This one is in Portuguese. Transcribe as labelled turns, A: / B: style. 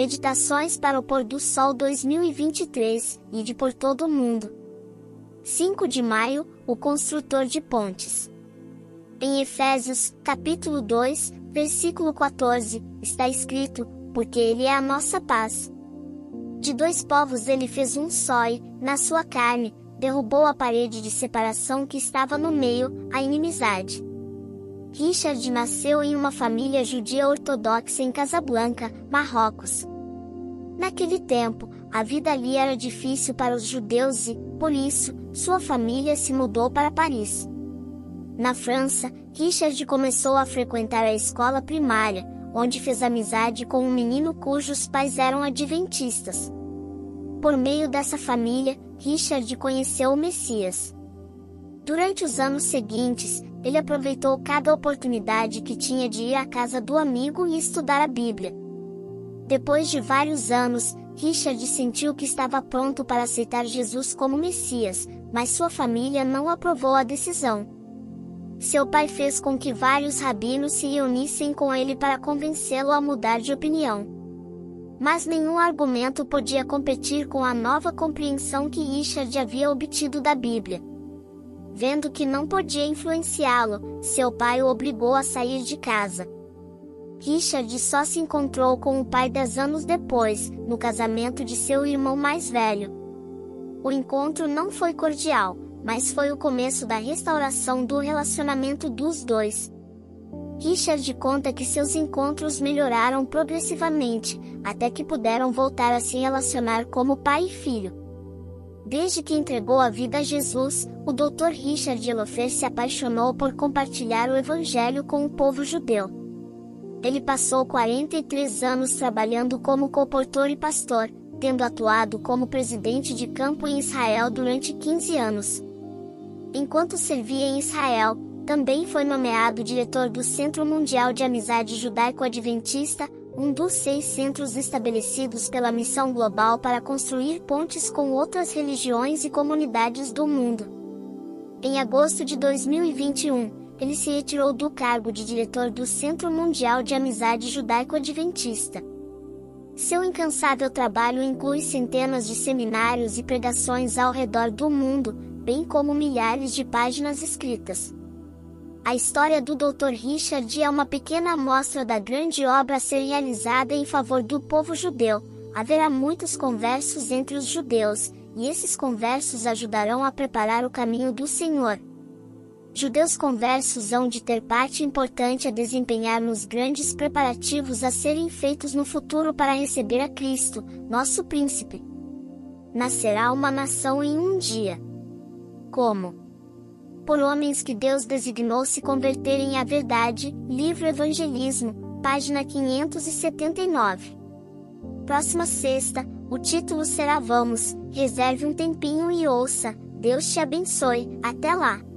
A: Meditações para o Pôr do Sol 2023, e de por todo o mundo. 5 de maio, o construtor de pontes. Em Efésios, capítulo 2, versículo 14, está escrito: Porque Ele é a nossa paz. De dois povos ele fez um só e, na sua carne, derrubou a parede de separação que estava no meio, a inimizade. Richard nasceu em uma família judia ortodoxa em Casablanca, Marrocos. Naquele tempo, a vida ali era difícil para os judeus e, por isso, sua família se mudou para Paris. Na França, Richard começou a frequentar a escola primária, onde fez amizade com um menino cujos pais eram adventistas. Por meio dessa família, Richard conheceu o Messias. Durante os anos seguintes, ele aproveitou cada oportunidade que tinha de ir à casa do amigo e estudar a Bíblia. Depois de vários anos, Richard sentiu que estava pronto para aceitar Jesus como Messias, mas sua família não aprovou a decisão. Seu pai fez com que vários rabinos se reunissem com ele para convencê-lo a mudar de opinião. Mas nenhum argumento podia competir com a nova compreensão que Richard havia obtido da Bíblia. Vendo que não podia influenciá-lo, seu pai o obrigou a sair de casa. Richard só se encontrou com o pai dez anos depois, no casamento de seu irmão mais velho. O encontro não foi cordial, mas foi o começo da restauração do relacionamento dos dois. Richard conta que seus encontros melhoraram progressivamente, até que puderam voltar a se relacionar como pai e filho. Desde que entregou a vida a Jesus, o Dr. Richard Elofer se apaixonou por compartilhar o Evangelho com o povo judeu. Ele passou 43 anos trabalhando como comportor e pastor, tendo atuado como presidente de campo em Israel durante 15 anos. Enquanto servia em Israel, também foi nomeado diretor do Centro Mundial de Amizade Judaico-Adventista, um dos seis centros estabelecidos pela Missão Global para construir pontes com outras religiões e comunidades do mundo. Em agosto de 2021, ele se retirou do cargo de diretor do Centro Mundial de Amizade Judaico-Adventista. Seu incansável trabalho inclui centenas de seminários e pregações ao redor do mundo, bem como milhares de páginas escritas. A história do Dr. Richard é uma pequena amostra da grande obra a ser realizada em favor do povo judeu. Haverá muitos conversos entre os judeus, e esses conversos ajudarão a preparar o caminho do Senhor. Judeus conversos hão de ter parte importante a desempenhar nos grandes preparativos a serem feitos no futuro para receber a Cristo, nosso príncipe. Nascerá uma nação em um dia. Como? Por homens que Deus designou se converterem à verdade, livro Evangelismo, página 579. Próxima sexta, o título será Vamos, reserve um tempinho e ouça, Deus te abençoe, até lá!